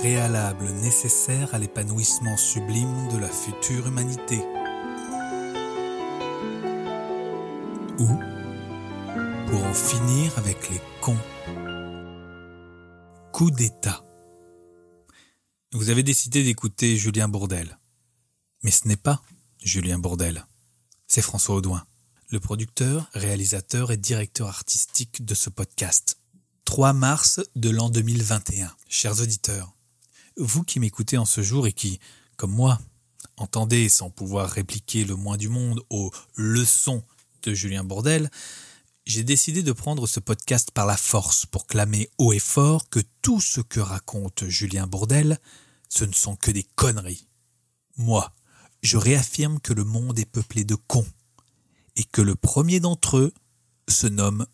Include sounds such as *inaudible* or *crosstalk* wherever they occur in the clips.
préalable nécessaire à l'épanouissement sublime de la future humanité. Ou pour en finir avec les cons. Coup d'État. Vous avez décidé d'écouter Julien Bourdel. Mais ce n'est pas Julien Bourdel. C'est François Audouin, le producteur, réalisateur et directeur artistique de ce podcast. 3 mars de l'an 2021. Chers auditeurs, vous qui m'écoutez en ce jour et qui, comme moi, entendez sans pouvoir répliquer le moins du monde aux leçons de Julien Bourdel, j'ai décidé de prendre ce podcast par la force pour clamer haut et fort que tout ce que raconte Julien Bourdel, ce ne sont que des conneries. Moi, je réaffirme que le monde est peuplé de cons, et que le premier d'entre eux se nomme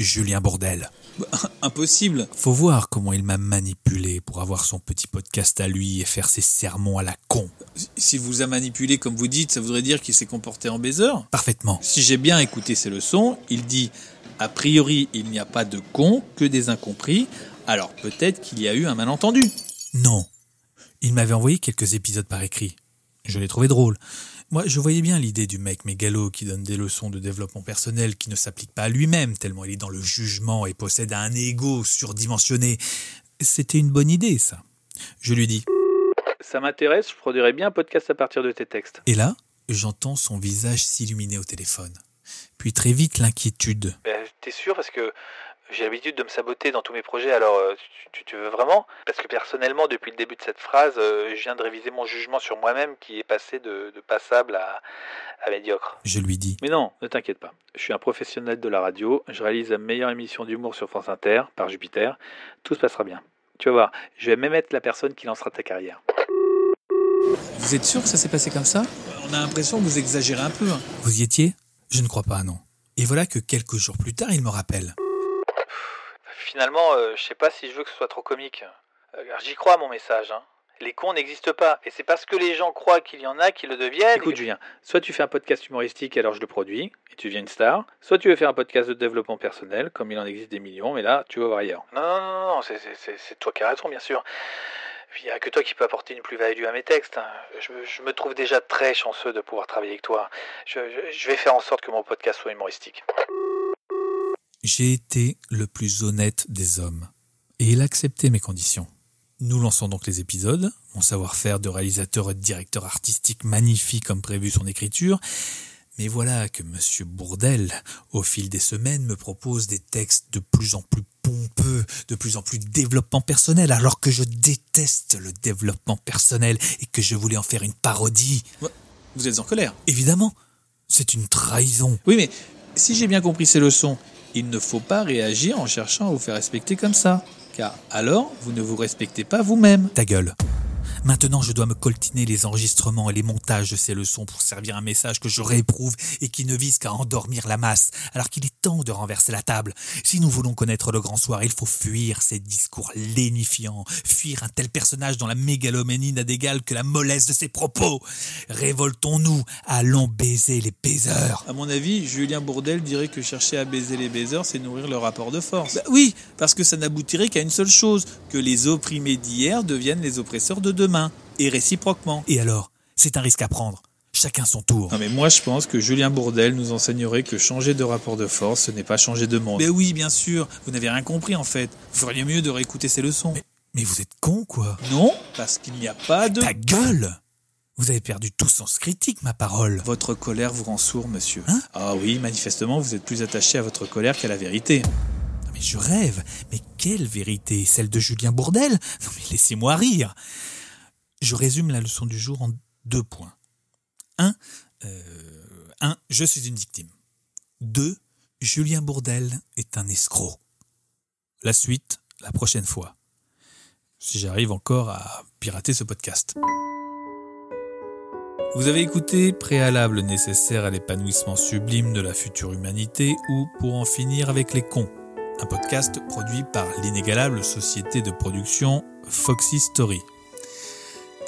Julien Bourdel. *laughs* Impossible. Faut voir comment il m'a manipulé pour avoir son petit podcast à lui et faire ses sermons à la con. S'il vous a manipulé comme vous dites, ça voudrait dire qu'il s'est comporté en baiser Parfaitement. Si j'ai bien écouté ses leçons, il dit a priori il n'y a pas de cons que des incompris, alors peut-être qu'il y a eu un malentendu. Non. Il m'avait envoyé quelques épisodes par écrit. Je l'ai trouvé drôle. Moi, je voyais bien l'idée du mec mégalo qui donne des leçons de développement personnel qui ne s'appliquent pas à lui-même, tellement il est dans le jugement et possède un ego surdimensionné. C'était une bonne idée, ça. Je lui dis Ça m'intéresse, je produirais bien un podcast à partir de tes textes. Et là, j'entends son visage s'illuminer au téléphone. Puis très vite l'inquiétude. Ben, T'es sûr? Parce que j'ai l'habitude de me saboter dans tous mes projets, alors euh, tu, tu veux vraiment? Parce que personnellement, depuis le début de cette phrase, euh, je viens de réviser mon jugement sur moi-même qui est passé de, de passable à, à médiocre. Je lui dis Mais non, ne t'inquiète pas. Je suis un professionnel de la radio, je réalise la meilleure émission d'humour sur France Inter, par Jupiter. Tout se passera bien. Tu vas voir, je vais même être la personne qui lancera ta carrière. Vous êtes sûr que ça s'est passé comme ça? On a l'impression que vous exagérez un peu. hein. Vous y étiez? Je ne crois pas, non. Et voilà que quelques jours plus tard, il me rappelle. Finalement, euh, je sais pas si je veux que ce soit trop comique. Euh, J'y crois à mon message. Hein. Les cons n'existent pas. Et c'est parce que les gens croient qu'il y en a qui le deviennent. Écoute Julien, soit tu fais un podcast humoristique alors je le produis et tu deviens une star, soit tu veux faire un podcast de développement personnel comme il en existe des millions, mais là tu vas voir ailleurs. Non, non, non, non, c'est- toi qui as raison, bien sûr. Il n'y a que toi qui peux apporter une plus-value à mes textes. hein. Je, me- je me trouve déjà très chanceux de pouvoir travailler avec toi. Je, je- je vais faire en sorte que mon podcast soit humoristique. J'ai été le plus honnête des hommes. Et il a accepté mes conditions. Nous lançons donc les épisodes, mon savoir-faire de réalisateur et de directeur artistique magnifie comme prévu son écriture, mais voilà que Monsieur Bourdel, au fil des semaines, me propose des textes de plus en plus pompeux, de plus en plus développement personnel, alors que je déteste le développement personnel et que je voulais en faire une parodie. Vous êtes en colère Évidemment, c'est une trahison. Oui, mais si j'ai bien compris ces leçons, il ne faut pas réagir en cherchant à vous faire respecter comme ça. Car alors, vous ne vous respectez pas vous-même. Ta gueule. Maintenant, je dois me coltiner les enregistrements et les montages de ces leçons pour servir un message que je réprouve et qui ne vise qu'à endormir la masse, alors qu'il est temps de renverser la table. Si nous voulons connaître le grand soir, il faut fuir ces discours lénifiants, fuir un tel personnage dont la mégalomanie n'a d'égal que la mollesse de ses propos. Révoltons-nous, allons baiser les baiseurs. À mon avis, Julien Bourdel dirait que chercher à baiser les baiseurs, c'est nourrir le rapport de force. Bah oui, parce que ça n'aboutirait qu'à une seule chose, que les opprimés d'hier deviennent les oppresseurs de demain, et réciproquement. Et alors, c'est un risque à prendre. Chacun son tour. Non mais moi je pense que Julien Bourdel nous enseignerait que changer de rapport de force, ce n'est pas changer de monde. Mais oui, bien sûr, vous n'avez rien compris en fait. Vous feriez mieux de réécouter ces leçons. Mais vous êtes con, quoi. Non, parce qu'il n'y a pas de... Ta gueule Vous avez perdu tout sens critique, ma parole. Votre colère vous rend sourd, monsieur. Hein ah oui, manifestement, vous êtes plus attaché à votre colère qu'à la vérité. Non, Mais je rêve. Mais quelle vérité? Celle de Julien Bourdel? Non mais laissez-moi rire. Je résume la leçon du jour en deux points. Un, euh, un, je suis une victime. Deux, Julien Bourdel est un escroc. La suite, la prochaine fois. Si j'arrive encore à pirater ce podcast. Vous avez écouté Préalable nécessaire à l'épanouissement sublime de la future humanité ou Pour en finir avec les cons, un podcast produit par l'inégalable société de production Foxy Story.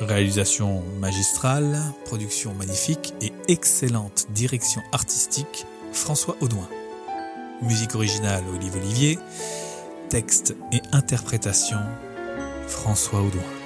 Réalisation magistrale, production magnifique et excellente direction artistique François Audouin. Musique originale Olive Olivier, texte et interprétation François Audouin.